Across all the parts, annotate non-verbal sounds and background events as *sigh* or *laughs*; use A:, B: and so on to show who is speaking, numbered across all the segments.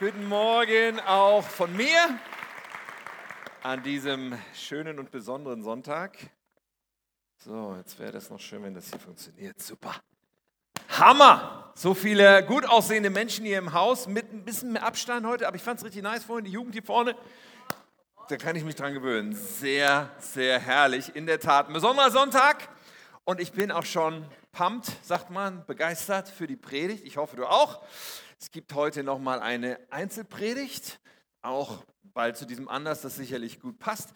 A: Guten Morgen auch von mir an diesem schönen und besonderen Sonntag. So, jetzt wäre das noch schön, wenn das hier funktioniert. Super. Hammer! So viele gut aussehende Menschen hier im Haus mit ein bisschen mehr Abstand heute, aber ich fand es richtig nice vorhin, die Jugend hier vorne. Da kann ich mich dran gewöhnen. Sehr, sehr herrlich. In der Tat, ein besonderer Sonntag. Und ich bin auch schon pumped, sagt man, begeistert für die Predigt. Ich hoffe, du auch. Es gibt heute nochmal eine Einzelpredigt, auch weil zu diesem Anlass das sicherlich gut passt.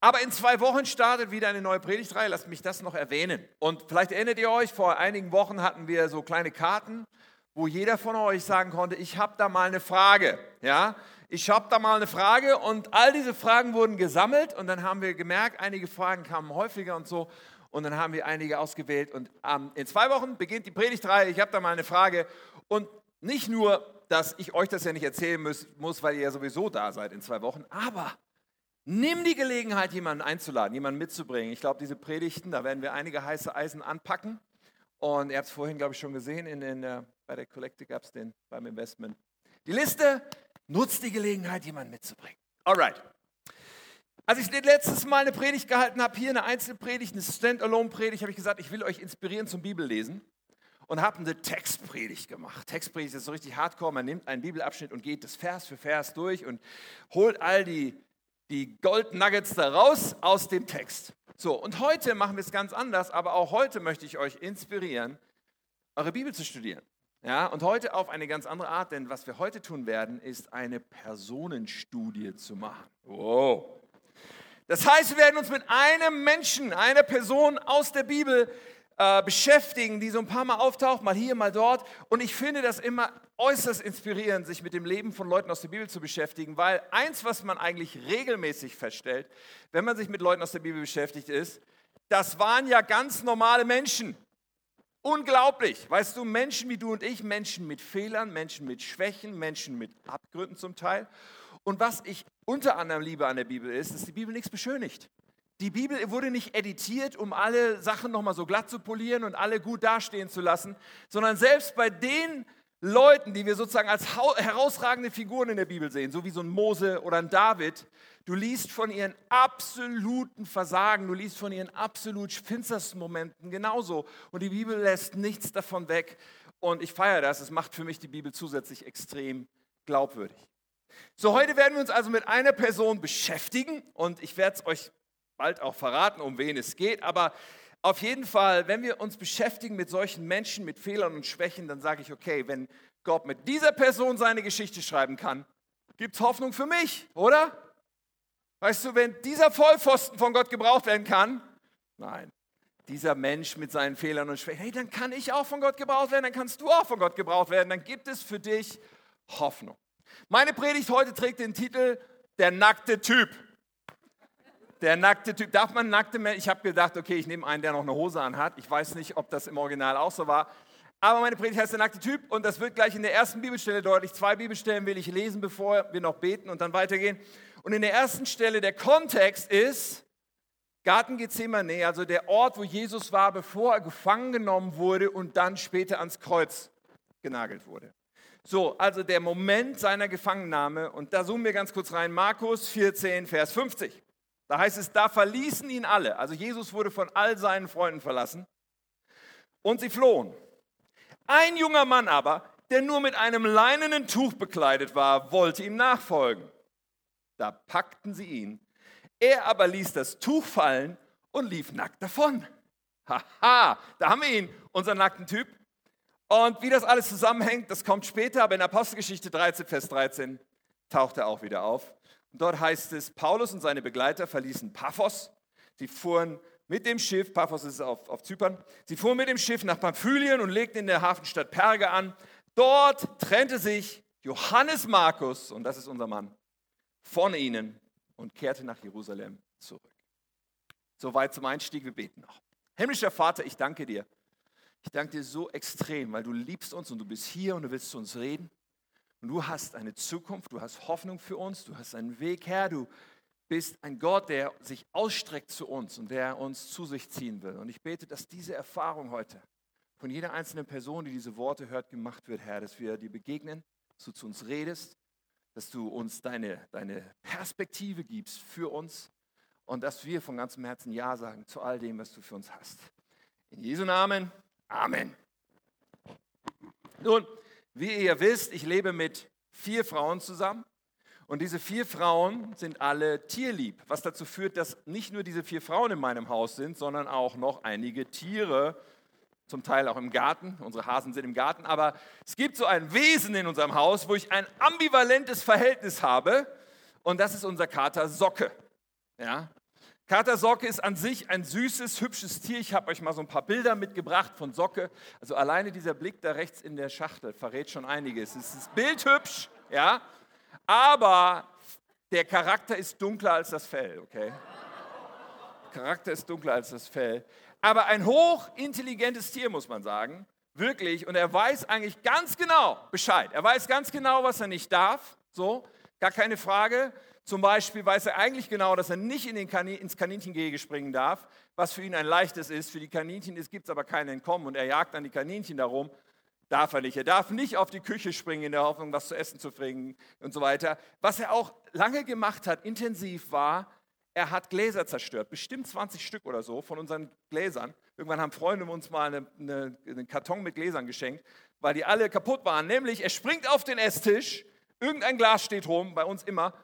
A: Aber in zwei Wochen startet wieder eine neue Predigtreihe. Lasst mich das noch erwähnen. Und vielleicht erinnert ihr euch, vor einigen Wochen hatten wir so kleine Karten, wo jeder von euch sagen konnte, ich habe da mal eine Frage. Ja, ich habe da mal eine Frage und all diese Fragen wurden gesammelt und dann haben wir gemerkt, einige Fragen kamen häufiger und so und dann haben wir einige ausgewählt und ähm, in zwei Wochen beginnt die Predigtreihe. Ich habe da mal eine Frage und nicht nur, dass ich euch das ja nicht erzählen muss, muss, weil ihr ja sowieso da seid in zwei Wochen, aber nimm die Gelegenheit, jemanden einzuladen, jemanden mitzubringen. Ich glaube, diese Predigten, da werden wir einige heiße Eisen anpacken. Und ihr habt es vorhin, glaube ich, schon gesehen, in, in, uh, bei der Kollekte gab es den beim Investment. Die Liste, nutzt die Gelegenheit, jemanden mitzubringen. Alright. Als ich letztes Mal eine Predigt gehalten habe, hier eine Einzelpredigt, eine Standalone-Predigt, habe ich gesagt, ich will euch inspirieren zum Bibellesen und habe eine Textpredigt gemacht. Textpredigt ist so richtig hardcore. Man nimmt einen Bibelabschnitt und geht das Vers für Vers durch und holt all die, die Gold Nuggets da raus aus dem Text. So, und heute machen wir es ganz anders, aber auch heute möchte ich euch inspirieren, eure Bibel zu studieren. Ja, und heute auf eine ganz andere Art, denn was wir heute tun werden, ist eine Personenstudie zu machen. Wow. Das heißt, wir werden uns mit einem Menschen, einer Person aus der Bibel äh, beschäftigen, die so ein paar Mal auftaucht, mal hier, mal dort. Und ich finde das immer äußerst inspirierend, sich mit dem Leben von Leuten aus der Bibel zu beschäftigen, weil eins, was man eigentlich regelmäßig feststellt, wenn man sich mit Leuten aus der Bibel beschäftigt, ist, das waren ja ganz normale Menschen. Unglaublich. Weißt du, Menschen wie du und ich, Menschen mit Fehlern, Menschen mit Schwächen, Menschen mit Abgründen zum Teil. Und was ich unter anderem liebe an der Bibel ist, dass die Bibel nichts beschönigt. Die Bibel wurde nicht editiert, um alle Sachen nochmal so glatt zu polieren und alle gut dastehen zu lassen, sondern selbst bei den Leuten, die wir sozusagen als herausragende Figuren in der Bibel sehen, so wie so ein Mose oder ein David, du liest von ihren absoluten Versagen, du liest von ihren absolut finstersten Momenten genauso. Und die Bibel lässt nichts davon weg. Und ich feiere das. Es macht für mich die Bibel zusätzlich extrem glaubwürdig. So, heute werden wir uns also mit einer Person beschäftigen und ich werde es euch bald auch verraten, um wen es geht. Aber auf jeden Fall, wenn wir uns beschäftigen mit solchen Menschen, mit Fehlern und Schwächen, dann sage ich, okay, wenn Gott mit dieser Person seine Geschichte schreiben kann, gibt es Hoffnung für mich, oder? Weißt du, wenn dieser Vollpfosten von Gott gebraucht werden kann, nein, dieser Mensch mit seinen Fehlern und Schwächen, hey, dann kann ich auch von Gott gebraucht werden, dann kannst du auch von Gott gebraucht werden, dann gibt es für dich Hoffnung. Meine Predigt heute trägt den Titel Der nackte Typ. Der nackte Typ. Darf man nackte Menschen? Ich habe gedacht, okay, ich nehme einen, der noch eine Hose anhat. Ich weiß nicht, ob das im Original auch so war. Aber meine Predigt heißt der nackte Typ und das wird gleich in der ersten Bibelstelle deutlich. Zwei Bibelstellen will ich lesen, bevor wir noch beten und dann weitergehen. Und in der ersten Stelle, der Kontext ist Garten Gethsemane, also der Ort, wo Jesus war, bevor er gefangen genommen wurde und dann später ans Kreuz genagelt wurde. So, also der Moment seiner Gefangennahme und da zoomen wir ganz kurz rein. Markus 14, Vers 50. Da heißt es, da verließen ihn alle. Also Jesus wurde von all seinen Freunden verlassen und sie flohen. Ein junger Mann aber, der nur mit einem leinenen Tuch bekleidet war, wollte ihm nachfolgen. Da packten sie ihn. Er aber ließ das Tuch fallen und lief nackt davon. Haha, da haben wir ihn, unseren nackten Typ. Und wie das alles zusammenhängt, das kommt später, aber in Apostelgeschichte 13, Vers 13 taucht er auch wieder auf. Dort heißt es, Paulus und seine Begleiter verließen Paphos. Sie fuhren mit dem Schiff, Paphos ist auf, auf Zypern, sie fuhren mit dem Schiff nach Pamphylien und legten in der Hafenstadt Perge an. Dort trennte sich Johannes Markus, und das ist unser Mann, von ihnen und kehrte nach Jerusalem zurück. Soweit zum Einstieg, wir beten noch. Himmlischer Vater, ich danke dir. Ich danke dir so extrem, weil du liebst uns und du bist hier und du willst zu uns reden. Und du hast eine Zukunft, du hast Hoffnung für uns, du hast einen Weg, Herr. Du bist ein Gott, der sich ausstreckt zu uns und der uns zu sich ziehen will. Und ich bete, dass diese Erfahrung heute von jeder einzelnen Person, die diese Worte hört, gemacht wird, Herr, dass wir dir begegnen, dass du zu uns redest, dass du uns deine, deine Perspektive gibst für uns und dass wir von ganzem Herzen Ja sagen zu all dem, was du für uns hast. In Jesu Namen, Amen. Nun, wie ihr wisst, ich lebe mit vier Frauen zusammen. Und diese vier Frauen sind alle tierlieb, was dazu führt, dass nicht nur diese vier Frauen in meinem Haus sind, sondern auch noch einige Tiere, zum Teil auch im Garten. Unsere Hasen sind im Garten, aber es gibt so ein Wesen in unserem Haus, wo ich ein ambivalentes Verhältnis habe, und das ist unser Kater Socke. Ja? Kater Socke ist an sich ein süßes, hübsches Tier. Ich habe euch mal so ein paar Bilder mitgebracht von Socke. Also alleine dieser Blick da rechts in der Schachtel verrät schon einiges. Es ist bildhübsch, ja, aber der Charakter ist dunkler als das Fell, okay? Der Charakter ist dunkler als das Fell. Aber ein hochintelligentes Tier, muss man sagen. Wirklich. Und er weiß eigentlich ganz genau Bescheid. Er weiß ganz genau, was er nicht darf. So, gar keine Frage. Zum Beispiel weiß er eigentlich genau, dass er nicht in den Kanin, ins Kaninchengehege springen darf, was für ihn ein leichtes ist. Für die Kaninchen gibt es aber kein Entkommen und er jagt dann die Kaninchen darum. Darf er nicht. Er darf nicht auf die Küche springen in der Hoffnung, was zu essen zu bringen und so weiter. Was er auch lange gemacht hat, intensiv war, er hat Gläser zerstört, bestimmt 20 Stück oder so von unseren Gläsern. Irgendwann haben Freunde uns mal eine, eine, einen Karton mit Gläsern geschenkt, weil die alle kaputt waren. Nämlich, er springt auf den Esstisch, irgendein Glas steht rum, bei uns immer,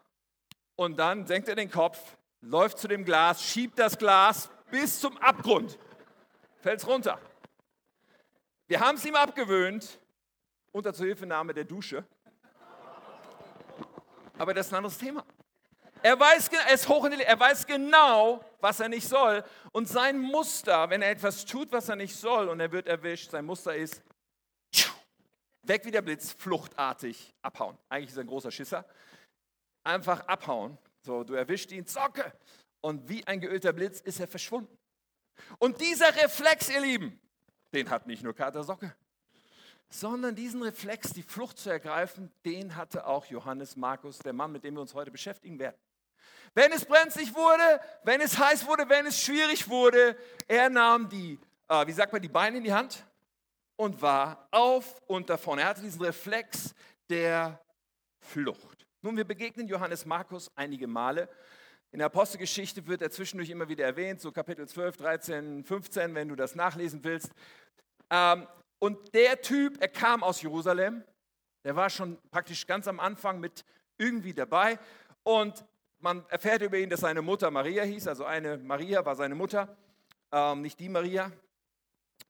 A: und dann senkt er den Kopf, läuft zu dem Glas, schiebt das Glas bis zum Abgrund, fällt es runter. Wir haben es ihm abgewöhnt, unter Zuhilfenahme der Dusche. Aber das ist ein anderes Thema. Er weiß, er ist hoch er weiß genau, was er nicht soll. Und sein Muster, wenn er etwas tut, was er nicht soll und er wird erwischt, sein Muster ist weg wie der Blitz, fluchtartig abhauen. Eigentlich ist er ein großer Schisser. Einfach abhauen. So, du erwischt ihn, Zocke. Und wie ein geölter Blitz ist er verschwunden. Und dieser Reflex, ihr Lieben, den hat nicht nur Kater Socke, sondern diesen Reflex, die Flucht zu ergreifen, den hatte auch Johannes Markus, der Mann, mit dem wir uns heute beschäftigen werden. Wenn es brenzlig wurde, wenn es heiß wurde, wenn es schwierig wurde, er nahm die, äh, wie sagt man, die Beine in die Hand und war auf und davon. Er hatte diesen Reflex der Flucht. Nun, wir begegnen Johannes Markus einige Male. In der Apostelgeschichte wird er zwischendurch immer wieder erwähnt, so Kapitel 12, 13, 15, wenn du das nachlesen willst. Ähm, und der Typ, er kam aus Jerusalem, der war schon praktisch ganz am Anfang mit irgendwie dabei. Und man erfährt über ihn, dass seine Mutter Maria hieß, also eine Maria war seine Mutter, ähm, nicht die Maria.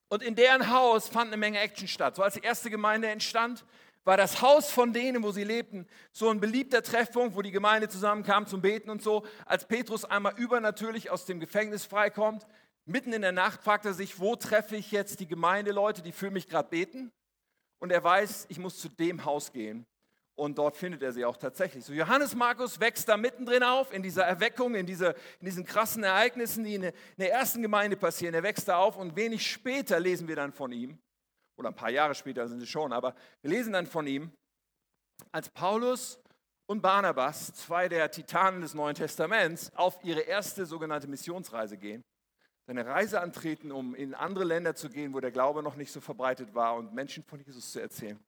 A: Und in deren Haus fand eine Menge Action statt. So als die erste Gemeinde entstand, war das Haus von denen, wo sie lebten, so ein beliebter Treffpunkt, wo die Gemeinde zusammenkam zum Beten und so. Als Petrus einmal übernatürlich aus dem Gefängnis freikommt, mitten in der Nacht fragt er sich, wo treffe ich jetzt die Gemeindeleute, die für mich gerade beten? Und er weiß, ich muss zu dem Haus gehen. Und dort findet er sie auch tatsächlich. So Johannes Markus wächst da mittendrin auf, in dieser Erweckung, in, dieser, in diesen krassen Ereignissen, die in der, in der ersten Gemeinde passieren. Er wächst da auf und wenig später lesen wir dann von ihm, oder ein paar Jahre später sind es schon, aber wir lesen dann von ihm, als Paulus und Barnabas, zwei der Titanen des Neuen Testaments, auf ihre erste sogenannte Missionsreise gehen, eine Reise antreten, um in andere Länder zu gehen, wo der Glaube noch nicht so verbreitet war und Menschen von Jesus zu erzählen.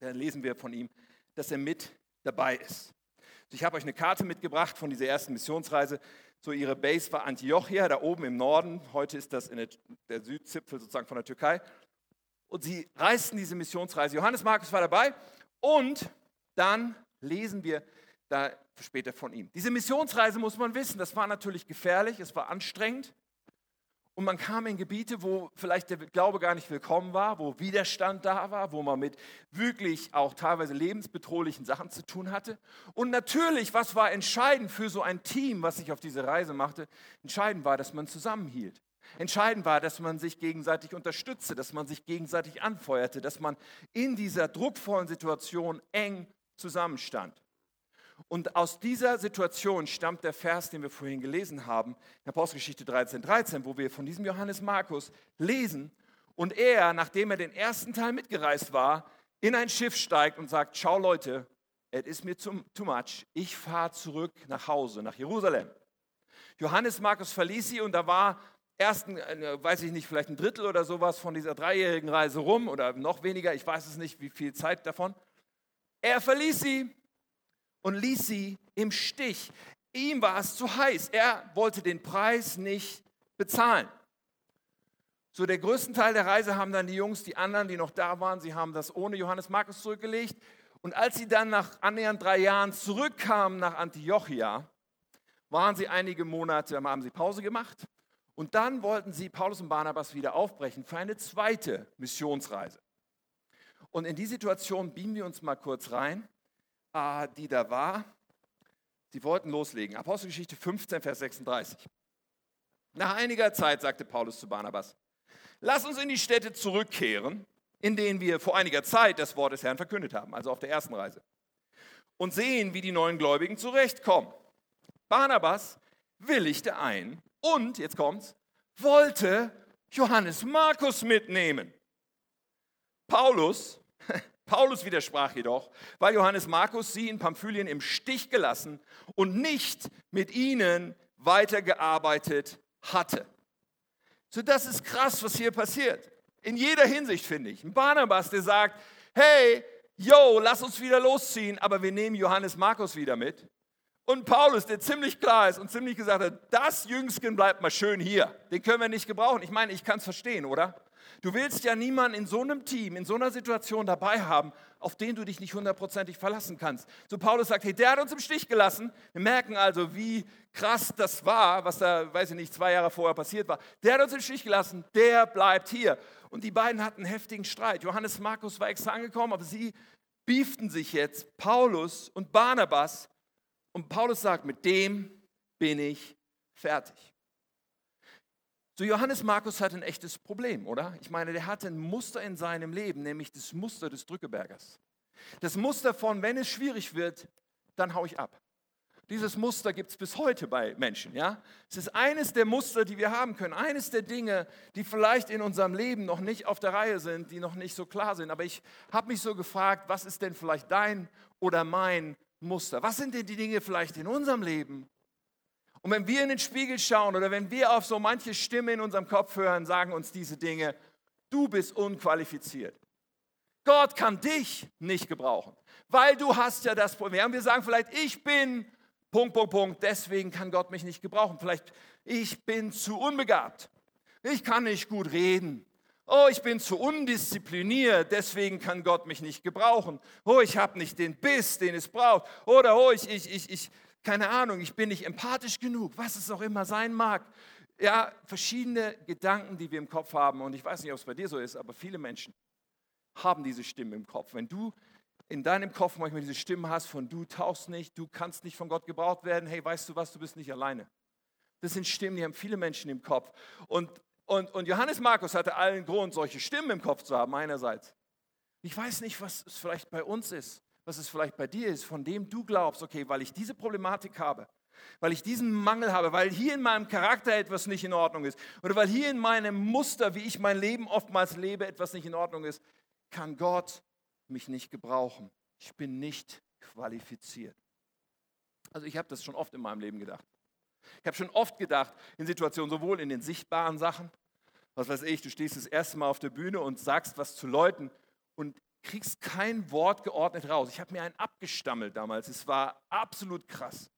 A: Dann lesen wir von ihm, dass er mit dabei ist. Ich habe euch eine Karte mitgebracht von dieser ersten Missionsreise. So ihre Base war Antiochia, da oben im Norden. Heute ist das der, der Südzipfel sozusagen von der Türkei. Und sie reisten diese Missionsreise. Johannes Markus war dabei. Und dann lesen wir da später von ihm. Diese Missionsreise muss man wissen, das war natürlich gefährlich, es war anstrengend. Und man kam in Gebiete, wo vielleicht der Glaube gar nicht willkommen war, wo Widerstand da war, wo man mit wirklich auch teilweise lebensbedrohlichen Sachen zu tun hatte. Und natürlich, was war entscheidend für so ein Team, was sich auf diese Reise machte? Entscheidend war, dass man zusammenhielt. Entscheidend war, dass man sich gegenseitig unterstützte, dass man sich gegenseitig anfeuerte, dass man in dieser druckvollen Situation eng zusammenstand. Und aus dieser Situation stammt der Vers, den wir vorhin gelesen haben, in Apostelgeschichte 13, 13, wo wir von diesem Johannes Markus lesen und er, nachdem er den ersten Teil mitgereist war, in ein Schiff steigt und sagt, schau Leute, es ist mir too, much, ich fahre zurück nach Hause, nach Jerusalem. Johannes Markus verließ sie und da war erst, äh, weiß ich nicht, vielleicht ein Drittel oder sowas von dieser dreijährigen Reise rum oder noch weniger, ich weiß es nicht, wie viel Zeit davon. Er verließ sie und ließ sie im Stich. Ihm war es zu heiß. Er wollte den Preis nicht bezahlen. So, der größten Teil der Reise haben dann die Jungs, die anderen, die noch da waren, sie haben das ohne Johannes Markus zurückgelegt. Und als sie dann nach annähernd drei Jahren zurückkamen nach Antiochia, waren sie einige Monate, haben sie Pause gemacht. Und dann wollten sie Paulus und Barnabas wieder aufbrechen für eine zweite Missionsreise. Und in die Situation beamen wir uns mal kurz rein, äh, die da war. Sie wollten loslegen. Apostelgeschichte 15, Vers 36. Nach einiger Zeit sagte Paulus zu Barnabas, lass uns in die Städte zurückkehren, in denen wir vor einiger Zeit das Wort des Herrn verkündet haben, also auf der ersten Reise, und sehen, wie die neuen Gläubigen zurechtkommen. Barnabas willigte ein und, jetzt kommt's, wollte Johannes Markus mitnehmen. Paulus, *laughs* Paulus widersprach jedoch, weil Johannes Markus sie in Pamphylien im Stich gelassen und nicht mit ihnen weitergearbeitet hatte. So, das ist krass, was hier passiert. In jeder Hinsicht, finde ich. Ein Barnabas, der sagt, hey, yo, lass uns wieder losziehen, aber wir nehmen Johannes Markus wieder mit. Und Paulus, der ziemlich klar ist und ziemlich gesagt hat, das Jüngsten bleibt mal schön hier. Den können wir nicht gebrauchen. Ich meine, ich kann es verstehen, oder? Du willst ja niemanden in so einem Team, in so einer Situation dabei haben, auf den du dich nicht hundertprozentig verlassen kannst. So Paulus sagt, hey, der hat uns im Stich gelassen. Wir merken also, wie krass das war, was da, weiß ich nicht, zwei Jahre vorher passiert war. Der hat uns im Stich gelassen, der bleibt hier. Und die beiden hatten einen heftigen Streit. Johannes Markus war extra angekommen, aber sie beeften sich jetzt, Paulus und Barnabas. Und Paulus sagt, mit dem bin ich fertig. So Johannes Markus hat ein echtes Problem, oder? Ich meine, der hatte ein Muster in seinem Leben, nämlich das Muster des Drückebergers. Das Muster von, wenn es schwierig wird, dann hau ich ab. Dieses Muster gibt es bis heute bei Menschen. Ja? Es ist eines der Muster, die wir haben können. Eines der Dinge, die vielleicht in unserem Leben noch nicht auf der Reihe sind, die noch nicht so klar sind. Aber ich habe mich so gefragt, was ist denn vielleicht dein oder mein Muster? Was sind denn die Dinge vielleicht in unserem Leben, und wenn wir in den Spiegel schauen oder wenn wir auf so manche Stimme in unserem Kopf hören, sagen uns diese Dinge, du bist unqualifiziert. Gott kann dich nicht gebrauchen, weil du hast ja das Problem. Wir sagen vielleicht, ich bin Punkt, Punkt, Punkt, deswegen kann Gott mich nicht gebrauchen. Vielleicht, ich bin zu unbegabt. Ich kann nicht gut reden. Oh, ich bin zu undiszipliniert, deswegen kann Gott mich nicht gebrauchen. Oh, ich habe nicht den Biss, den es braucht. Oder oh, ich, ich, ich, ich, keine Ahnung, ich bin nicht empathisch genug, was es auch immer sein mag. Ja, verschiedene Gedanken, die wir im Kopf haben. Und ich weiß nicht, ob es bei dir so ist, aber viele Menschen haben diese Stimmen im Kopf. Wenn du in deinem Kopf manchmal diese Stimme hast von du tauchst nicht, du kannst nicht von Gott gebraucht werden, hey, weißt du was, du bist nicht alleine. Das sind Stimmen, die haben viele Menschen im Kopf. Und, und, und Johannes Markus hatte allen Grund, solche Stimmen im Kopf zu haben, einerseits. Ich weiß nicht, was es vielleicht bei uns ist was es vielleicht bei dir ist, von dem du glaubst, okay, weil ich diese Problematik habe, weil ich diesen Mangel habe, weil hier in meinem Charakter etwas nicht in Ordnung ist oder weil hier in meinem Muster, wie ich mein Leben oftmals lebe, etwas nicht in Ordnung ist, kann Gott mich nicht gebrauchen. Ich bin nicht qualifiziert. Also ich habe das schon oft in meinem Leben gedacht. Ich habe schon oft gedacht, in Situationen, sowohl in den sichtbaren Sachen, was weiß ich, du stehst das erste Mal auf der Bühne und sagst was zu Leuten und kriegst kein Wort geordnet raus. Ich habe mir einen abgestammelt damals. Es war absolut krass.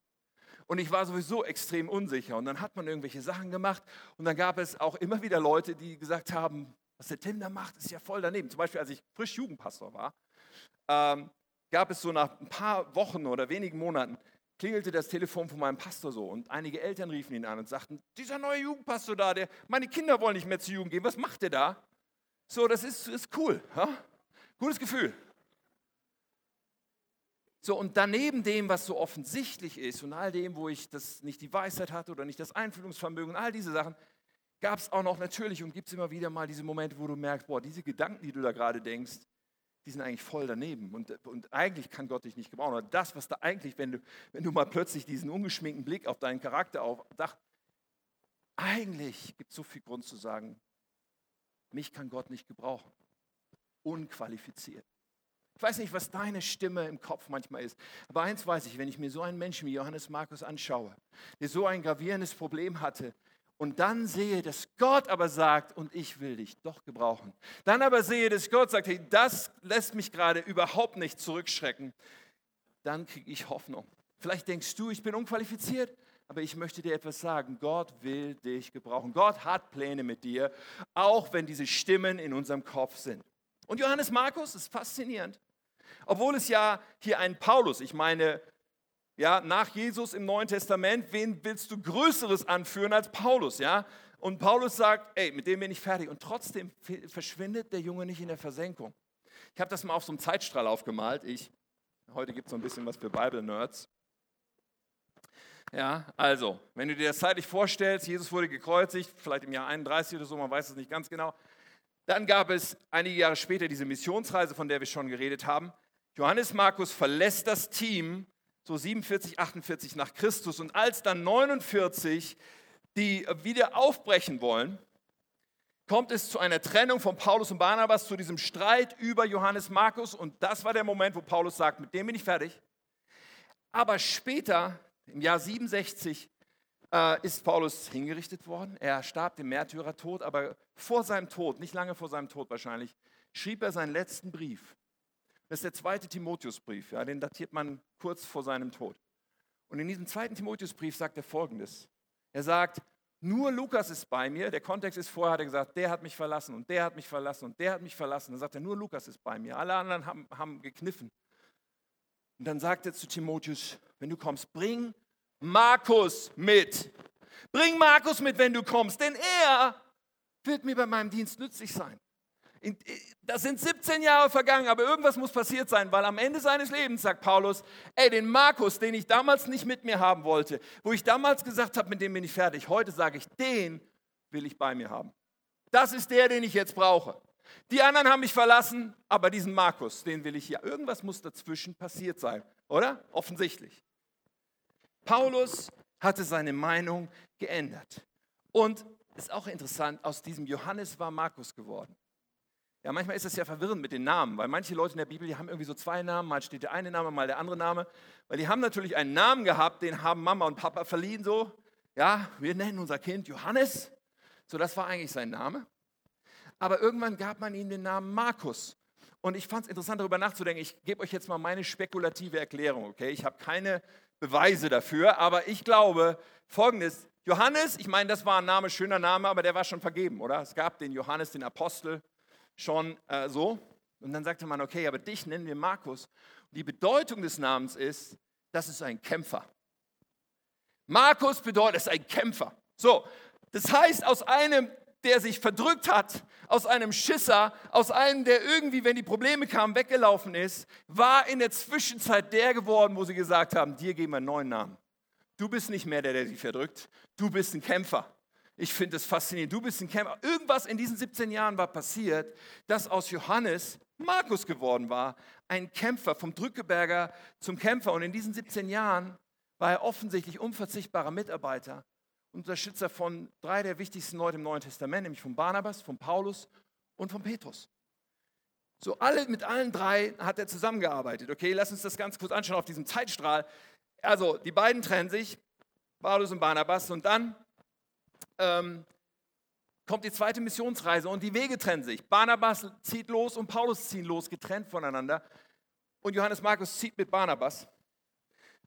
A: Und ich war sowieso extrem unsicher. Und dann hat man irgendwelche Sachen gemacht. Und dann gab es auch immer wieder Leute, die gesagt haben, was der Tim da macht, ist ja voll daneben. Zum Beispiel, als ich frisch Jugendpastor war, ähm, gab es so nach ein paar Wochen oder wenigen Monaten, klingelte das Telefon von meinem Pastor so. Und einige Eltern riefen ihn an und sagten, dieser neue Jugendpastor da, der, meine Kinder wollen nicht mehr zur Jugend gehen, was macht der da? So, das ist, ist cool. Ja? Gutes Gefühl. So, und daneben dem, was so offensichtlich ist und all dem, wo ich das nicht die Weisheit hatte oder nicht das Einfühlungsvermögen, all diese Sachen, gab es auch noch natürlich und gibt es immer wieder mal diese Momente, wo du merkst, boah, diese Gedanken, die du da gerade denkst, die sind eigentlich voll daneben. Und, und eigentlich kann Gott dich nicht gebrauchen. Oder das, was da eigentlich, wenn du, wenn du mal plötzlich diesen ungeschminkten Blick auf deinen Charakter auf, eigentlich gibt es so viel Grund zu sagen, mich kann Gott nicht gebrauchen unqualifiziert. Ich weiß nicht, was deine Stimme im Kopf manchmal ist, aber eins weiß ich, wenn ich mir so einen Menschen wie Johannes Markus anschaue, der so ein gravierendes Problem hatte, und dann sehe, dass Gott aber sagt, und ich will dich doch gebrauchen. Dann aber sehe, dass Gott sagt, hey, das lässt mich gerade überhaupt nicht zurückschrecken. dann kriege ich Hoffnung. Vielleicht denkst du, ich bin unqualifiziert, aber ich möchte dir etwas sagen. Gott will dich gebrauchen. Gott hat Pläne mit dir, auch wenn diese Stimmen in unserem Kopf sind. Und Johannes Markus ist faszinierend. Obwohl es ja hier einen Paulus, ich meine, ja, nach Jesus im Neuen Testament, wen willst du Größeres anführen als Paulus, ja? Und Paulus sagt, ey, mit dem bin ich fertig. Und trotzdem verschwindet der Junge nicht in der Versenkung. Ich habe das mal auf so einem Zeitstrahl aufgemalt. Ich, heute gibt es so ein bisschen was für Bible-Nerds. Ja, also, wenn du dir das zeitlich vorstellst, Jesus wurde gekreuzigt, vielleicht im Jahr 31 oder so, man weiß es nicht ganz genau. Dann gab es einige Jahre später diese Missionsreise, von der wir schon geredet haben. Johannes Markus verlässt das Team so 47, 48 nach Christus und als dann 49 die wieder aufbrechen wollen, kommt es zu einer Trennung von Paulus und Barnabas, zu diesem Streit über Johannes Markus und das war der Moment, wo Paulus sagt, mit dem bin ich fertig. Aber später im Jahr 67 äh, ist Paulus hingerichtet worden. Er starb dem Märtyrertod, aber vor seinem Tod, nicht lange vor seinem Tod wahrscheinlich, schrieb er seinen letzten Brief. Das ist der zweite Timotheusbrief, ja, den datiert man kurz vor seinem Tod. Und in diesem zweiten Timotheusbrief sagt er folgendes. Er sagt, nur Lukas ist bei mir. Der Kontext ist vorher, hat er gesagt, der hat mich verlassen und der hat mich verlassen und der hat mich verlassen. Dann sagt er, nur Lukas ist bei mir. Alle anderen haben, haben gekniffen. Und dann sagt er zu Timotheus, wenn du kommst, bring Markus mit. Bring Markus mit, wenn du kommst, denn er wird mir bei meinem Dienst nützlich sein. Das sind 17 Jahre vergangen, aber irgendwas muss passiert sein, weil am Ende seines Lebens sagt Paulus, ey, den Markus, den ich damals nicht mit mir haben wollte, wo ich damals gesagt habe, mit dem bin ich fertig, heute sage ich, den will ich bei mir haben. Das ist der, den ich jetzt brauche. Die anderen haben mich verlassen, aber diesen Markus, den will ich hier. Irgendwas muss dazwischen passiert sein, oder? Offensichtlich. Paulus hatte seine Meinung geändert. Und ist auch interessant, aus diesem Johannes war Markus geworden. Ja, manchmal ist es ja verwirrend mit den Namen, weil manche Leute in der Bibel, die haben irgendwie so zwei Namen, mal steht der eine Name, mal der andere Name, weil die haben natürlich einen Namen gehabt, den haben Mama und Papa verliehen so. Ja, wir nennen unser Kind Johannes. So, das war eigentlich sein Name. Aber irgendwann gab man ihm den Namen Markus. Und ich fand es interessant, darüber nachzudenken. Ich gebe euch jetzt mal meine spekulative Erklärung, okay? Ich habe keine Beweise dafür, aber ich glaube folgendes: Johannes, ich meine, das war ein Name, schöner Name, aber der war schon vergeben, oder? Es gab den Johannes, den Apostel, schon äh, so. Und dann sagte man, okay, aber dich nennen wir Markus. Und die Bedeutung des Namens ist, das ist ein Kämpfer. Markus bedeutet, es ist ein Kämpfer. So, das heißt, aus einem der sich verdrückt hat, aus einem Schisser, aus einem, der irgendwie, wenn die Probleme kamen, weggelaufen ist, war in der Zwischenzeit der geworden, wo sie gesagt haben, dir geben wir einen neuen Namen. Du bist nicht mehr der, der sich verdrückt, du bist ein Kämpfer. Ich finde es faszinierend, du bist ein Kämpfer. Irgendwas in diesen 17 Jahren war passiert, dass aus Johannes Markus geworden war, ein Kämpfer, vom Drückeberger zum Kämpfer. Und in diesen 17 Jahren war er offensichtlich unverzichtbarer Mitarbeiter Unterstützer von drei der wichtigsten Leute im Neuen Testament, nämlich von Barnabas, von Paulus und von Petrus. So alle, mit allen drei hat er zusammengearbeitet. Okay, lass uns das ganz kurz anschauen auf diesem Zeitstrahl. Also, die beiden trennen sich, Paulus und Barnabas, und dann ähm, kommt die zweite Missionsreise und die Wege trennen sich. Barnabas zieht los und Paulus ziehen los, getrennt voneinander. Und Johannes Markus zieht mit Barnabas.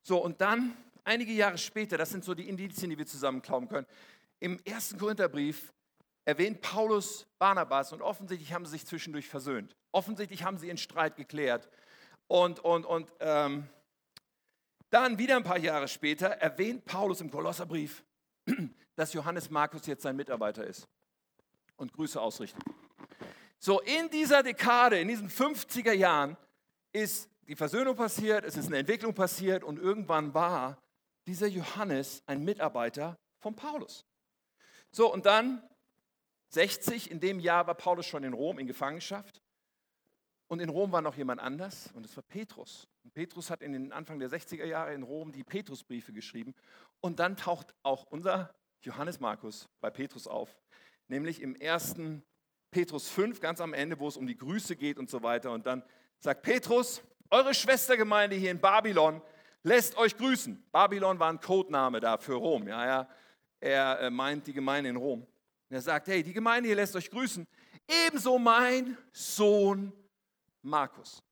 A: So, und dann einige Jahre später, das sind so die Indizien, die wir zusammen glauben können, im ersten Korintherbrief erwähnt Paulus Barnabas und offensichtlich haben sie sich zwischendurch versöhnt. Offensichtlich haben sie ihren Streit geklärt. Und, und, und ähm, dann wieder ein paar Jahre später erwähnt Paulus im Kolosserbrief, dass Johannes Markus jetzt sein Mitarbeiter ist und Grüße ausrichtet. So, in dieser Dekade, in diesen 50er Jahren, ist die Versöhnung passiert, es ist eine Entwicklung passiert und irgendwann war dieser Johannes ein Mitarbeiter von Paulus. So, und dann 60, in dem Jahr war Paulus schon in Rom in Gefangenschaft. Und in Rom war noch jemand anders und es war Petrus. Und Petrus hat in den Anfang der 60er Jahre in Rom die Petrusbriefe geschrieben. Und dann taucht auch unser Johannes Markus bei Petrus auf, nämlich im ersten Petrus 5, ganz am Ende, wo es um die Grüße geht und so weiter. Und dann sagt Petrus, eure Schwestergemeinde hier in Babylon lässt euch grüßen. Babylon war ein Codename da für Rom. Ja, ja. Er äh, meint die Gemeinde in Rom. Und er sagt, hey, die Gemeinde hier lässt euch grüßen. Ebenso mein Sohn Markus.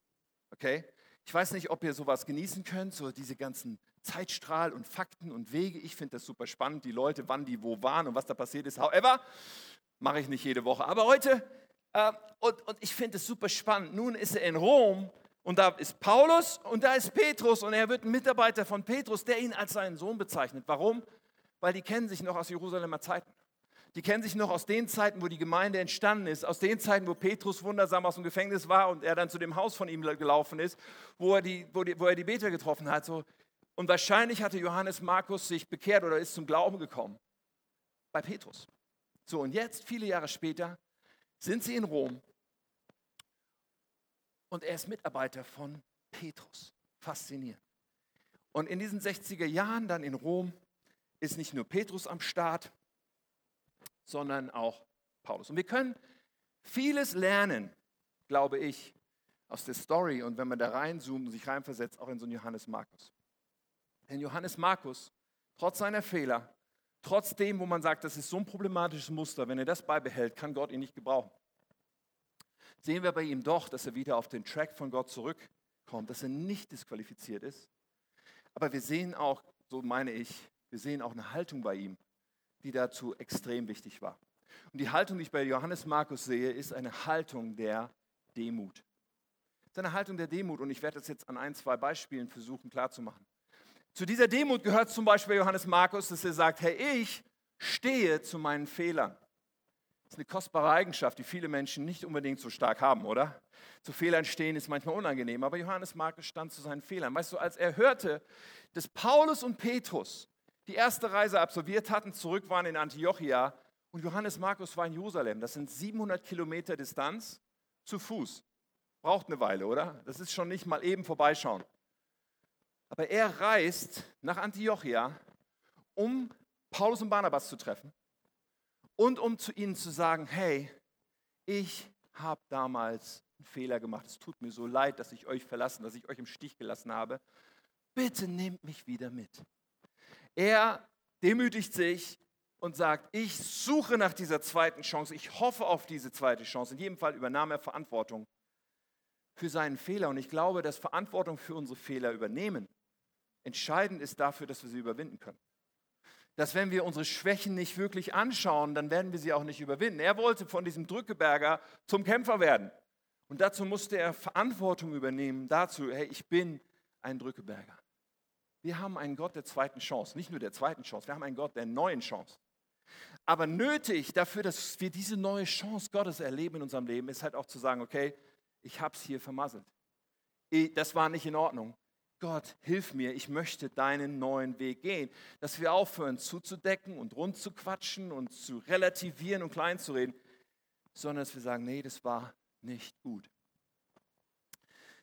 A: Okay? Ich Ich weiß nicht, ob ihr sowas genießen könnt, so diese ganzen Zeitstrahl und Fakten und Wege. Ich finde das super spannend, die Leute, wann die wo waren und was da passiert ist. However, mache ich nicht jede Woche. Aber heute, äh, und, und ich finde es super spannend. Nun ist er in Rom und da ist Paulus und da ist Petrus und er wird ein Mitarbeiter von Petrus, der ihn als seinen Sohn bezeichnet. Warum? Weil die kennen sich noch aus Jerusalemer Zeiten. Die kennen sich noch aus den Zeiten, wo die Gemeinde entstanden ist, aus den Zeiten, wo Petrus wundersam aus dem Gefängnis war und er dann zu dem Haus von ihm gelaufen ist, wo er die, wo die, wo er die Beter getroffen hat. So. Und wahrscheinlich hatte Johannes Markus sich bekehrt oder ist zum Glauben gekommen bei Petrus. So, und jetzt, viele Jahre später, sind sie in Rom und er ist Mitarbeiter von Petrus. Faszinierend. Und in diesen 60er Jahren dann in Rom ist nicht nur Petrus am Start, sondern auch Paulus. Und wir können vieles lernen, glaube ich, aus der Story und wenn man da reinzoomt und sich reinversetzt, auch in so einen Johannes Markus. Denn Johannes Markus, trotz seiner Fehler, trotzdem, wo man sagt, das ist so ein problematisches Muster, wenn er das beibehält, kann Gott ihn nicht gebrauchen. Sehen wir bei ihm doch, dass er wieder auf den Track von Gott zurückkommt, dass er nicht disqualifiziert ist. Aber wir sehen auch, so meine ich, wir sehen auch eine Haltung bei ihm, die dazu extrem wichtig war. Und die Haltung, die ich bei Johannes Markus sehe, ist eine Haltung der Demut. Es ist eine Haltung der Demut und ich werde das jetzt an ein, zwei Beispielen versuchen klarzumachen. Zu dieser Demut gehört zum Beispiel Johannes Markus, dass er sagt, hey, ich stehe zu meinen Fehlern. Das ist eine kostbare Eigenschaft, die viele Menschen nicht unbedingt so stark haben, oder? Zu Fehlern stehen ist manchmal unangenehm, aber Johannes Markus stand zu seinen Fehlern. Weißt du, als er hörte, dass Paulus und Petrus die erste Reise absolviert hatten, zurück waren in Antiochia und Johannes Markus war in Jerusalem. Das sind 700 Kilometer Distanz zu Fuß. Braucht eine Weile, oder? Das ist schon nicht mal eben vorbeischauen. Aber er reist nach Antiochia, um Paulus und Barnabas zu treffen und um zu ihnen zu sagen, hey, ich habe damals einen Fehler gemacht. Es tut mir so leid, dass ich euch verlassen, dass ich euch im Stich gelassen habe. Bitte nehmt mich wieder mit. Er demütigt sich und sagt, ich suche nach dieser zweiten Chance, ich hoffe auf diese zweite Chance. In jedem Fall übernahm er Verantwortung für seinen Fehler. Und ich glaube, dass Verantwortung für unsere Fehler übernehmen entscheidend ist dafür, dass wir sie überwinden können. Dass wenn wir unsere Schwächen nicht wirklich anschauen, dann werden wir sie auch nicht überwinden. Er wollte von diesem Drückeberger zum Kämpfer werden. Und dazu musste er Verantwortung übernehmen, dazu, hey, ich bin ein Drückeberger. Wir haben einen Gott der zweiten Chance, nicht nur der zweiten Chance, wir haben einen Gott der neuen Chance. Aber nötig dafür, dass wir diese neue Chance Gottes erleben in unserem Leben, ist halt auch zu sagen, okay, ich habe es hier vermasselt. Das war nicht in Ordnung. Gott, hilf mir, ich möchte deinen neuen Weg gehen. Dass wir aufhören zuzudecken und rund zu quatschen und zu relativieren und klein zu reden, sondern dass wir sagen, nee, das war nicht gut.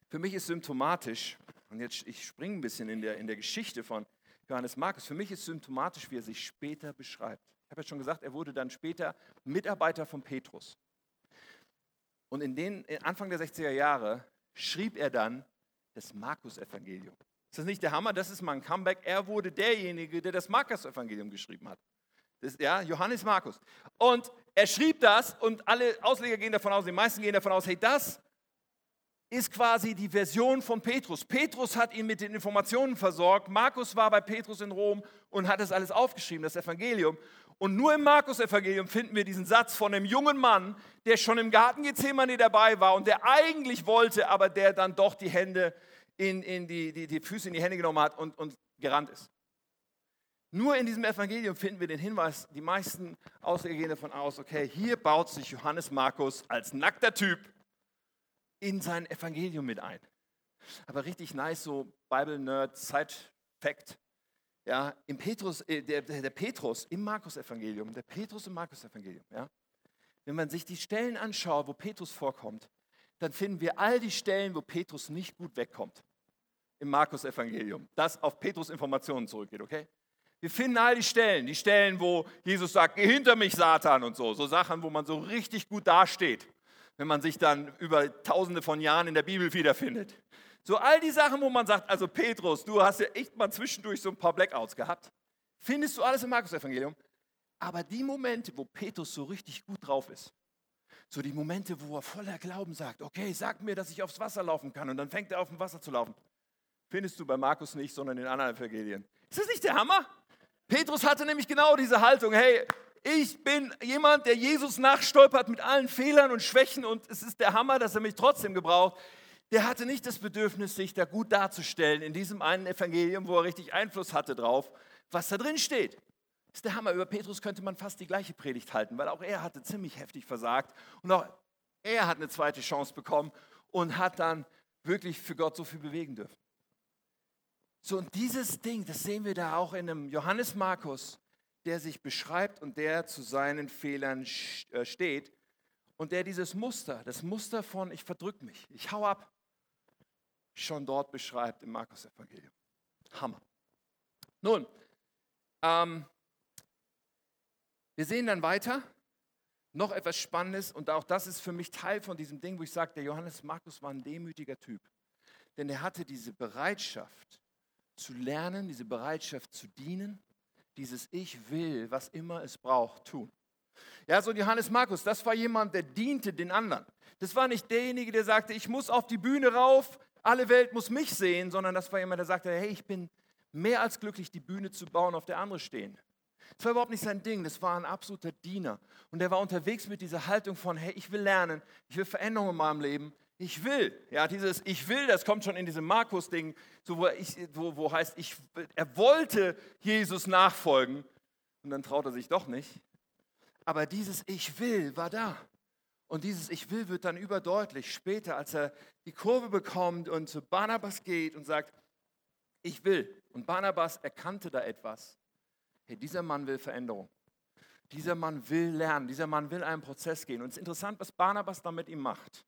A: Für mich ist symptomatisch, und jetzt ich springe ein bisschen in der, in der Geschichte von Johannes Markus, für mich ist symptomatisch, wie er sich später beschreibt. Ich habe ja schon gesagt, er wurde dann später Mitarbeiter von Petrus. Und in den Anfang der 60er Jahre schrieb er dann das Markus-Evangelium. Ist das nicht der Hammer? Das ist mal ein Comeback. Er wurde derjenige, der das Markus-Evangelium geschrieben hat. Das, ja, Johannes Markus. Und er schrieb das und alle Ausleger gehen davon aus, die meisten gehen davon aus, hey, das ist quasi die Version von Petrus. Petrus hat ihn mit den Informationen versorgt. Markus war bei Petrus in Rom und hat das alles aufgeschrieben, das Evangelium. Und nur im Markus-Evangelium finden wir diesen Satz von einem jungen Mann, der schon im Garten Gethsemane dabei war und der eigentlich wollte, aber der dann doch die Hände in, in die, die, die Füße in die Hände genommen hat und, und gerannt ist. Nur in diesem Evangelium finden wir den Hinweis, die meisten Ausleger gehen davon aus, okay, hier baut sich Johannes Markus als nackter Typ in sein Evangelium mit ein. Aber richtig nice, so Bible-Nerd, Side-Fact. Ja, im Petrus, äh, der, der Petrus im Markus-Evangelium, der Petrus im Markus-Evangelium, ja. Wenn man sich die Stellen anschaut, wo Petrus vorkommt, dann finden wir all die Stellen, wo Petrus nicht gut wegkommt. Im Markus-Evangelium. Das auf Petrus Informationen zurückgeht, okay? Wir finden all die Stellen, die Stellen, wo Jesus sagt, geh hinter mich, Satan und so. So Sachen, wo man so richtig gut dasteht wenn man sich dann über tausende von Jahren in der Bibel wiederfindet. So all die Sachen, wo man sagt, also Petrus, du hast ja echt mal zwischendurch so ein paar Blackouts gehabt, findest du alles im Markus-Evangelium. Aber die Momente, wo Petrus so richtig gut drauf ist, So die Momente, wo er voller Glauben sagt, okay, sag mir, dass ich aufs Wasser laufen kann. Und dann fängt er auf dem Wasser zu laufen. Findest du bei Markus nicht, sondern in anderen Evangelien. Ist das nicht der Hammer? Petrus hatte nämlich genau diese Haltung, hey, ich bin jemand, der Jesus nachstolpert mit allen Fehlern und Schwächen und es ist der Hammer, dass er mich trotzdem gebraucht. Der hatte nicht das Bedürfnis, sich da gut darzustellen in diesem einen Evangelium, wo er richtig Einfluss hatte drauf, was da drin steht. Das ist der Hammer. Über Petrus könnte man fast die gleiche Predigt halten, weil auch er hatte ziemlich heftig versagt und auch er hat eine zweite Chance bekommen und hat dann wirklich für Gott so viel bewegen dürfen. So, und dieses Ding, das sehen wir da auch in einem Johannes Markus, der sich beschreibt und der zu seinen Fehlern äh, steht und der dieses Muster, das Muster von ich verdrück mich, ich hau ab, schon dort beschreibt im Markus-Evangelium. Hammer. Nun, ähm, wir sehen dann weiter, noch etwas Spannendes und auch das ist für mich Teil von diesem Ding, wo ich sage, der Johannes Markus war ein demütiger Typ. Denn er hatte diese Bereitschaft zu lernen, diese Bereitschaft zu dienen, dieses Ich will, was immer es braucht, tun. Ja, so Johannes Markus, das war jemand, der diente den anderen. Das war nicht derjenige, der sagte, ich muss auf die Bühne rauf, alle Welt muss mich sehen, sondern das war jemand, der sagte, hey, ich bin mehr als glücklich, die Bühne zu bauen, auf der andere stehen. Das war überhaupt nicht sein Ding, das war ein absoluter Diener. Und er war unterwegs mit dieser Haltung von, hey, ich will lernen, ich will Veränderungen in meinem Leben, ich will. Ja, dieses Ich will, das kommt schon in diesem Markus-Ding, so wo, wo, wo heißt, ich, er wollte Jesus nachfolgen und dann traut er sich doch nicht. Aber dieses Ich will war da. Und dieses Ich will wird dann überdeutlich später, als er die Kurve bekommt und zu Barnabas geht und sagt, ich will. Und Barnabas erkannte da etwas. Hey, dieser Mann will Veränderung. Dieser Mann will lernen. Dieser Mann will einen Prozess gehen. Und es ist interessant, was Barnabas da mit ihm macht.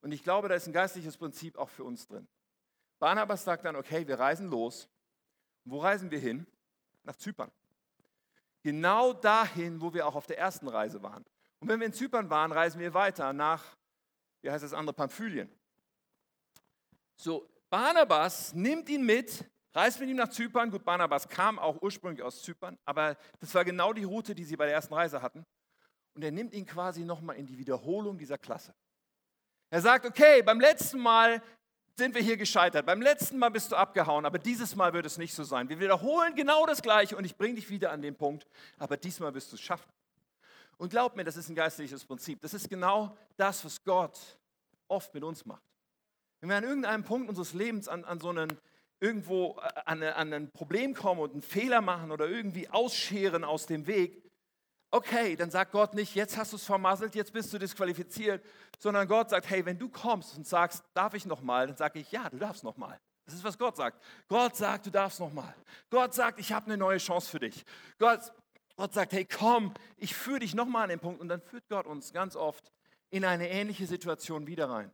A: Und ich glaube, da ist ein geistliches Prinzip auch für uns drin. Barnabas sagt dann, okay, wir reisen los. Wo reisen wir hin? Nach Zypern. Genau dahin, wo wir auch auf der ersten Reise waren. Und wenn wir in Zypern waren, reisen wir weiter nach, wie heißt das andere, Pamphylien. So, Barnabas nimmt ihn mit, reist mit ihm nach Zypern. Gut, Barnabas kam auch ursprünglich aus Zypern, aber das war genau die Route, die sie bei der ersten Reise hatten. Und er nimmt ihn quasi nochmal in die Wiederholung dieser Klasse. Er sagt, okay, beim letzten Mal sind wir hier gescheitert. Beim letzten Mal bist du abgehauen, aber dieses Mal wird es nicht so sein. Wir wiederholen genau das Gleiche und ich bringe dich wieder an den Punkt, aber diesmal wirst du es schaffen. Und glaub mir, das ist ein geistliches Prinzip. Das ist genau das, was Gott oft mit uns macht. Wenn wir an irgendeinem Punkt unseres Lebens an, an so einen, irgendwo äh, an, an ein Problem kommen und einen Fehler machen oder irgendwie ausscheren aus dem Weg, okay, dann sagt Gott nicht, jetzt hast du es vermasselt, jetzt bist du disqualifiziert, sondern Gott sagt, hey, wenn du kommst und sagst, darf ich nochmal, dann sage ich, ja, du darfst nochmal. Das ist, was Gott sagt. Gott sagt, du darfst nochmal. Gott sagt, ich habe eine neue Chance für dich. Gott, Gott sagt, hey, komm, ich führe dich nochmal an den Punkt. Und dann führt Gott uns ganz oft in eine ähnliche Situation wieder rein.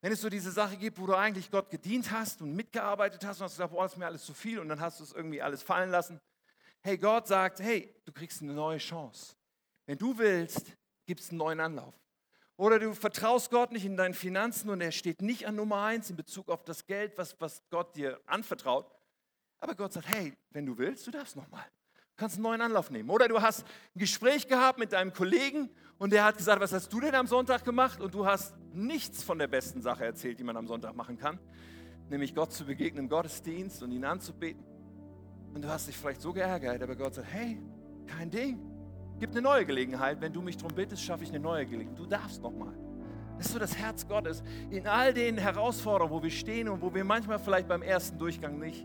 A: Wenn es so diese Sache gibt, wo du eigentlich Gott gedient hast und mitgearbeitet hast und hast gesagt, boah, das ist mir alles zu viel und dann hast du es irgendwie alles fallen lassen, Hey, Gott sagt, hey, du kriegst eine neue Chance. Wenn du willst, gibt es einen neuen Anlauf. Oder du vertraust Gott nicht in deinen Finanzen und er steht nicht an Nummer eins in Bezug auf das Geld, was, was Gott dir anvertraut. Aber Gott sagt, hey, wenn du willst, du darfst nochmal. Kannst einen neuen Anlauf nehmen. Oder du hast ein Gespräch gehabt mit deinem Kollegen und der hat gesagt, was hast du denn am Sonntag gemacht? Und du hast nichts von der besten Sache erzählt, die man am Sonntag machen kann. Nämlich Gott zu begegnen im Gottesdienst und ihn anzubeten. Und du hast dich vielleicht so geärgert, aber Gott sagt, hey, kein Ding. Gib eine neue Gelegenheit. Wenn du mich darum bittest, schaffe ich eine neue Gelegenheit. Du darfst nochmal. Das ist so das Herz Gottes. In all den Herausforderungen, wo wir stehen und wo wir manchmal vielleicht beim ersten Durchgang nicht,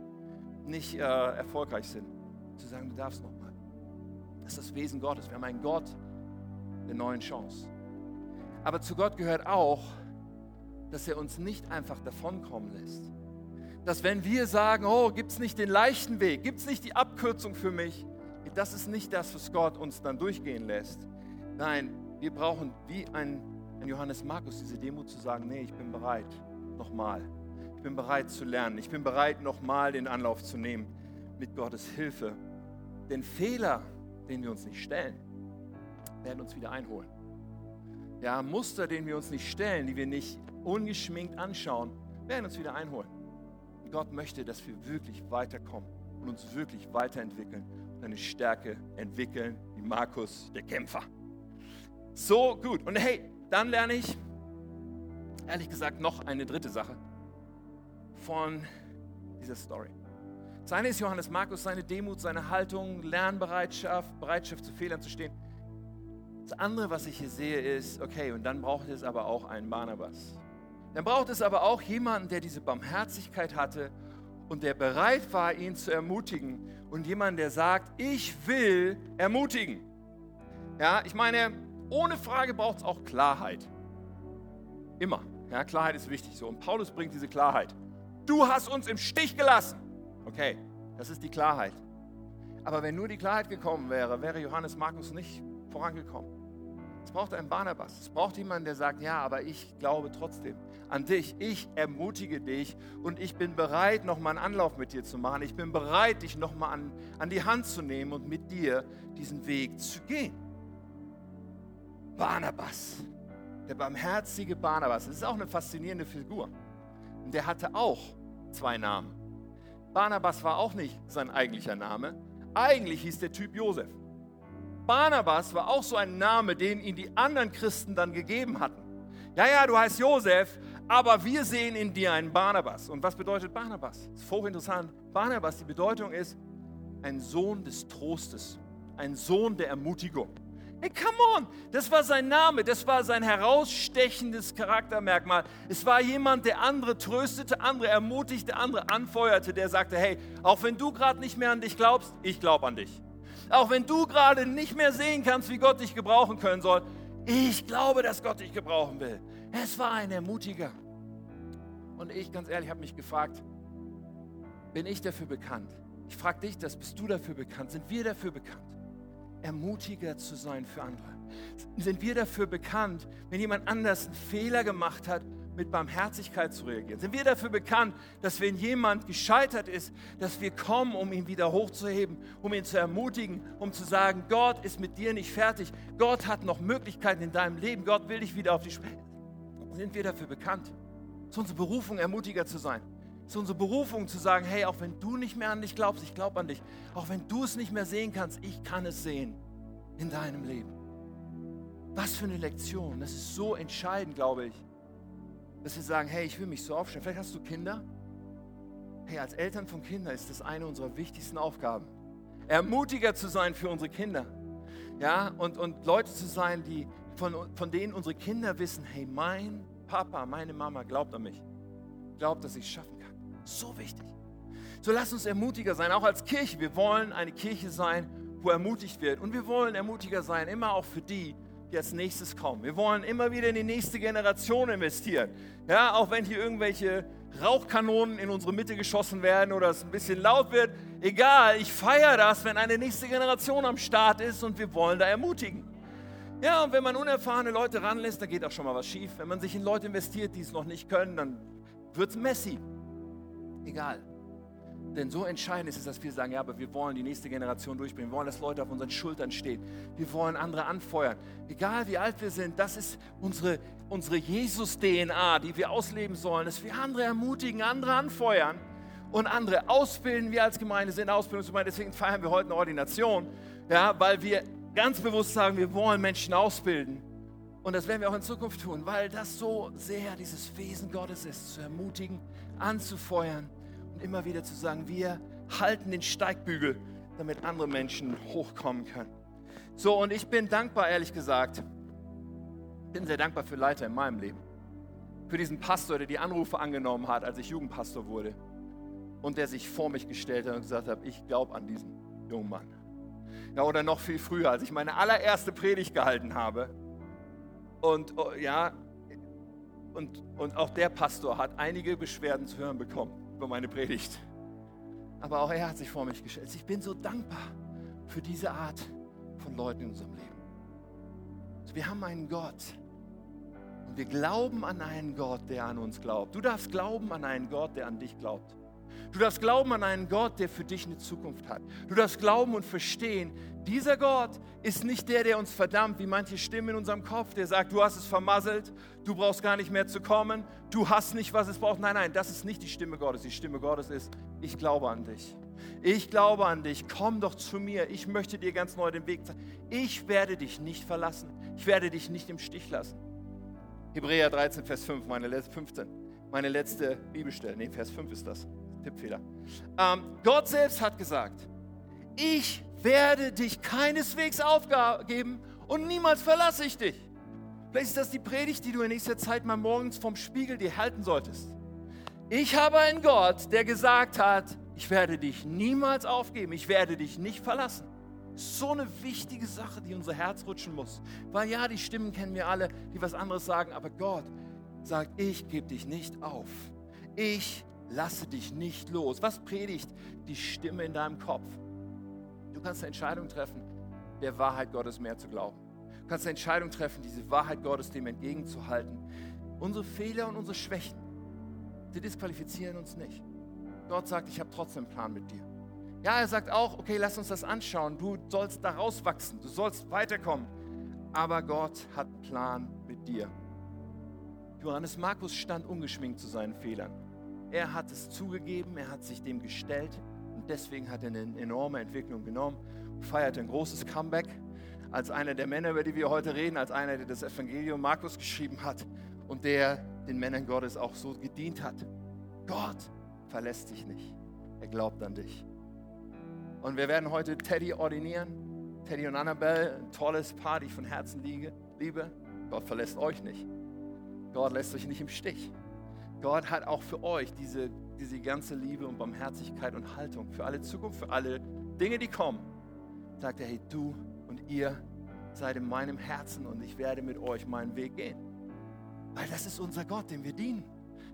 A: nicht äh, erfolgreich sind, zu sagen, du darfst nochmal. Das ist das Wesen Gottes. Wir haben einen Gott der neuen Chance. Aber zu Gott gehört auch, dass er uns nicht einfach davonkommen lässt, dass wenn wir sagen, oh, gibt es nicht den leichten Weg, gibt es nicht die Abkürzung für mich, das ist nicht das, was Gott uns dann durchgehen lässt. Nein, wir brauchen wie ein, ein Johannes Markus diese Demut zu sagen, nee, ich bin bereit, nochmal. Ich bin bereit zu lernen. Ich bin bereit, nochmal den Anlauf zu nehmen mit Gottes Hilfe. Den Fehler, den wir uns nicht stellen, werden uns wieder einholen. Ja, Muster, den wir uns nicht stellen, die wir nicht ungeschminkt anschauen, werden uns wieder einholen. Gott möchte, dass wir wirklich weiterkommen und uns wirklich weiterentwickeln und eine Stärke entwickeln, wie Markus, der Kämpfer. So gut. Und hey, dann lerne ich, ehrlich gesagt, noch eine dritte Sache von dieser Story. Das eine ist Johannes Markus, seine Demut, seine Haltung, Lernbereitschaft, Bereitschaft zu Fehlern zu stehen. Das andere, was ich hier sehe, ist, okay, und dann braucht es aber auch einen Barnabas. Dann braucht es aber auch jemanden, der diese Barmherzigkeit hatte und der bereit war, ihn zu ermutigen. Und jemanden, der sagt, ich will ermutigen. Ja, ich meine, ohne Frage braucht es auch Klarheit. Immer. Ja, Klarheit ist wichtig so. Und Paulus bringt diese Klarheit. Du hast uns im Stich gelassen. Okay, das ist die Klarheit. Aber wenn nur die Klarheit gekommen wäre, wäre Johannes Markus nicht vorangekommen. Es braucht einen Barnabas. Es braucht jemanden, der sagt, ja, aber ich glaube trotzdem an dich. Ich ermutige dich und ich bin bereit, nochmal einen Anlauf mit dir zu machen. Ich bin bereit, dich nochmal an, an die Hand zu nehmen und mit dir diesen Weg zu gehen. Barnabas, der barmherzige Barnabas. Das ist auch eine faszinierende Figur. Und der hatte auch zwei Namen. Barnabas war auch nicht sein eigentlicher Name. Eigentlich hieß der Typ Josef. Barnabas war auch so ein Name, den ihm die anderen Christen dann gegeben hatten. Ja, ja, du heißt Josef, aber wir sehen in dir einen Barnabas. Und was bedeutet Barnabas? Das ist hochinteressant. Barnabas, die Bedeutung ist ein Sohn des Trostes, ein Sohn der Ermutigung. Hey, come on, das war sein Name, das war sein herausstechendes Charaktermerkmal. Es war jemand, der andere tröstete, andere ermutigte, andere anfeuerte, der sagte, hey, auch wenn du gerade nicht mehr an dich glaubst, ich glaube an dich. Auch wenn du gerade nicht mehr sehen kannst, wie Gott dich gebrauchen können soll, ich glaube, dass Gott dich gebrauchen will. Es war ein Ermutiger. Und ich, ganz ehrlich, habe mich gefragt, bin ich dafür bekannt? Ich frage dich das, bist du dafür bekannt? Sind wir dafür bekannt? Ermutiger zu sein für andere? Sind wir dafür bekannt, wenn jemand anders einen Fehler gemacht hat, mit Barmherzigkeit zu reagieren? Sind wir dafür bekannt, dass wenn jemand gescheitert ist, dass wir kommen, um ihn wieder hochzuheben, um ihn zu ermutigen, um zu sagen, Gott ist mit dir nicht fertig, Gott hat noch Möglichkeiten in deinem Leben, Gott will dich wieder auf die Spitze. Sind wir dafür bekannt? Es ist unsere Berufung, Ermutiger zu sein. Ist unsere Berufung zu sagen, hey, auch wenn du nicht mehr an dich glaubst, ich glaube an dich. Auch wenn du es nicht mehr sehen kannst, ich kann es sehen in deinem Leben. Was für eine Lektion. Das ist so entscheidend, glaube ich dass wir sagen, hey, ich will mich so aufstellen. Vielleicht hast du Kinder. Hey, als Eltern von Kindern ist das eine unserer wichtigsten Aufgaben. Ermutiger zu sein für unsere Kinder. Ja, und, und Leute zu sein, die, von, von denen unsere Kinder wissen, hey, mein Papa, meine Mama glaubt an mich. Glaubt, dass ich es schaffen kann. So wichtig. So lass uns ermutiger sein, auch als Kirche. Wir wollen eine Kirche sein, wo ermutigt wird. Und wir wollen ermutiger sein, immer auch für die, die als nächstes kommen. Wir wollen immer wieder in die nächste Generation investieren. Ja, auch wenn hier irgendwelche Rauchkanonen in unsere Mitte geschossen werden oder es ein bisschen laut wird. Egal, ich feiere das, wenn eine nächste Generation am Start ist und wir wollen da ermutigen. Ja, und wenn man unerfahrene Leute ranlässt, dann geht auch schon mal was schief. Wenn man sich in Leute investiert, die es noch nicht können, dann wird es messy. Egal. Denn so entscheidend ist es, dass wir sagen, ja, aber wir wollen die nächste Generation durchbringen. Wir wollen, dass Leute auf unseren Schultern stehen. Wir wollen andere anfeuern. Egal wie alt wir sind, das ist unsere, unsere Jesus-DNA, die wir ausleben sollen, dass wir andere ermutigen, andere anfeuern und andere ausbilden. Wir als Gemeinde sind Ausbildungsgemeinde, deswegen feiern wir heute eine Ordination, ja, weil wir ganz bewusst sagen, wir wollen Menschen ausbilden. Und das werden wir auch in Zukunft tun, weil das so sehr dieses Wesen Gottes ist, zu ermutigen, anzufeuern immer wieder zu sagen, wir halten den Steigbügel, damit andere Menschen hochkommen können. So, und ich bin dankbar, ehrlich gesagt, bin sehr dankbar für Leiter in meinem Leben. Für diesen Pastor, der die Anrufe angenommen hat, als ich Jugendpastor wurde. Und der sich vor mich gestellt hat und gesagt hat, ich glaube an diesen jungen Mann. Ja, oder noch viel früher, als ich meine allererste Predigt gehalten habe. Und oh, ja, und, und auch der Pastor hat einige Beschwerden zu hören bekommen über meine Predigt. Aber auch er hat sich vor mich gestellt. Ich bin so dankbar für diese Art von Leuten in unserem Leben. Also wir haben einen Gott. Und wir glauben an einen Gott, der an uns glaubt. Du darfst glauben an einen Gott, der an dich glaubt. Du darfst glauben an einen Gott, der für dich eine Zukunft hat. Du darfst glauben und verstehen, dieser Gott ist nicht der, der uns verdammt, wie manche Stimmen in unserem Kopf, der sagt, du hast es vermasselt, du brauchst gar nicht mehr zu kommen, du hast nicht, was es braucht. Nein, nein, das ist nicht die Stimme Gottes. Die Stimme Gottes ist, ich glaube an dich. Ich glaube an dich. Komm doch zu mir. Ich möchte dir ganz neu den Weg zeigen. Ich werde dich nicht verlassen. Ich werde dich nicht im Stich lassen. Hebräer 13, Vers 5, meine letzte, 15, meine letzte Bibelstelle. Nee, Vers 5 ist das. Tippfehler. Ähm, Gott selbst hat gesagt, ich werde dich keineswegs aufgeben und niemals verlasse ich dich. Vielleicht ist das die Predigt, die du in nächster Zeit mal morgens vom Spiegel dir halten solltest. Ich habe einen Gott, der gesagt hat, ich werde dich niemals aufgeben, ich werde dich nicht verlassen. So eine wichtige Sache, die unser Herz rutschen muss. Weil ja, die Stimmen kennen wir alle, die was anderes sagen, aber Gott sagt, ich gebe dich nicht auf. Ich lasse dich nicht los. Was predigt die Stimme in deinem Kopf? Du kannst eine Entscheidung treffen, der Wahrheit Gottes mehr zu glauben. Du kannst eine Entscheidung treffen, diese Wahrheit Gottes dem entgegenzuhalten. Unsere Fehler und unsere Schwächen, die disqualifizieren uns nicht. Gott sagt, ich habe trotzdem einen Plan mit dir. Ja, er sagt auch, okay, lass uns das anschauen. Du sollst da rauswachsen, du sollst weiterkommen. Aber Gott hat einen Plan mit dir. Johannes Markus stand ungeschminkt zu seinen Fehlern. Er hat es zugegeben, er hat sich dem gestellt und deswegen hat er eine enorme Entwicklung genommen und feierte ein großes Comeback als einer der Männer, über die wir heute reden, als einer, der das Evangelium Markus geschrieben hat und der den Männern Gottes auch so gedient hat. Gott verlässt dich nicht. Er glaubt an dich. Und wir werden heute Teddy ordinieren. Teddy und Annabelle, ein tolles Paar, die ich von Herzen liebe. Gott verlässt euch nicht. Gott lässt euch nicht im Stich. Gott hat auch für euch diese, diese ganze Liebe und Barmherzigkeit und Haltung für alle Zukunft, für alle Dinge, die kommen. Sagt er, hey, du und ihr seid in meinem Herzen und ich werde mit euch meinen Weg gehen. Weil das ist unser Gott, dem wir dienen.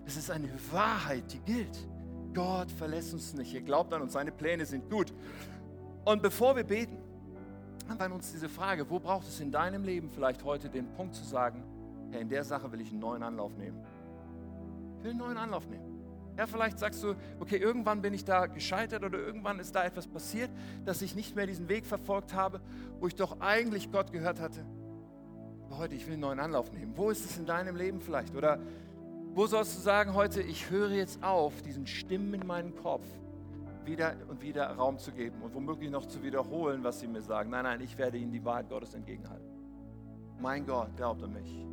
A: Das ist eine Wahrheit, die gilt. Gott verlässt uns nicht. Er glaubt an uns, seine Pläne sind gut. Und bevor wir beten, haben wir uns diese Frage, wo braucht es in deinem Leben vielleicht heute den Punkt zu sagen, hey, in der Sache will ich einen neuen Anlauf nehmen. Ich will einen neuen Anlauf nehmen. Ja, vielleicht sagst du, okay, irgendwann bin ich da gescheitert oder irgendwann ist da etwas passiert, dass ich nicht mehr diesen Weg verfolgt habe, wo ich doch eigentlich Gott gehört hatte. Aber heute, ich will einen neuen Anlauf nehmen. Wo ist es in deinem Leben vielleicht? Oder wo sollst du sagen heute, ich höre jetzt auf, diesen Stimmen in meinem Kopf wieder und wieder Raum zu geben und womöglich noch zu wiederholen, was sie mir sagen. Nein, nein, ich werde ihnen die Wahrheit Gottes entgegenhalten. Mein Gott glaubt an mich.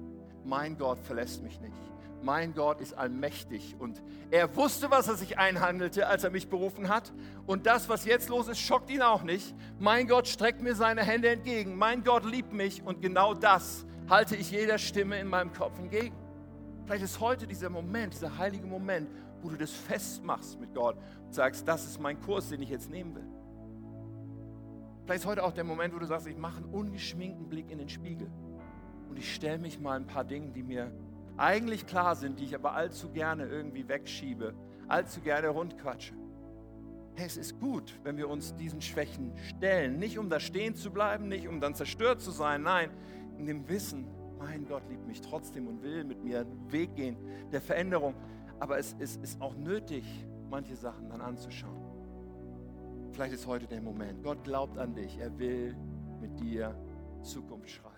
A: Mein Gott verlässt mich nicht. Mein Gott ist allmächtig und er wusste, was er sich einhandelte, als er mich berufen hat. Und das, was jetzt los ist, schockt ihn auch nicht. Mein Gott streckt mir seine Hände entgegen. Mein Gott liebt mich und genau das halte ich jeder Stimme in meinem Kopf entgegen. Vielleicht ist heute dieser Moment, dieser heilige Moment, wo du das festmachst mit Gott und sagst, das ist mein Kurs, den ich jetzt nehmen will. Vielleicht ist heute auch der Moment, wo du sagst, ich mache einen ungeschminkten Blick in den Spiegel und ich stelle mich mal ein paar Dinge, die mir eigentlich klar sind, die ich aber allzu gerne irgendwie wegschiebe, allzu gerne rundquatsche. Hey, es ist gut, wenn wir uns diesen Schwächen stellen, nicht um da stehen zu bleiben, nicht um dann zerstört zu sein, nein, in dem Wissen, mein Gott liebt mich trotzdem und will mit mir einen Weg gehen der Veränderung. Aber es, es ist auch nötig, manche Sachen dann anzuschauen. Vielleicht ist heute der Moment. Gott glaubt an dich. Er will mit dir Zukunft schreiben.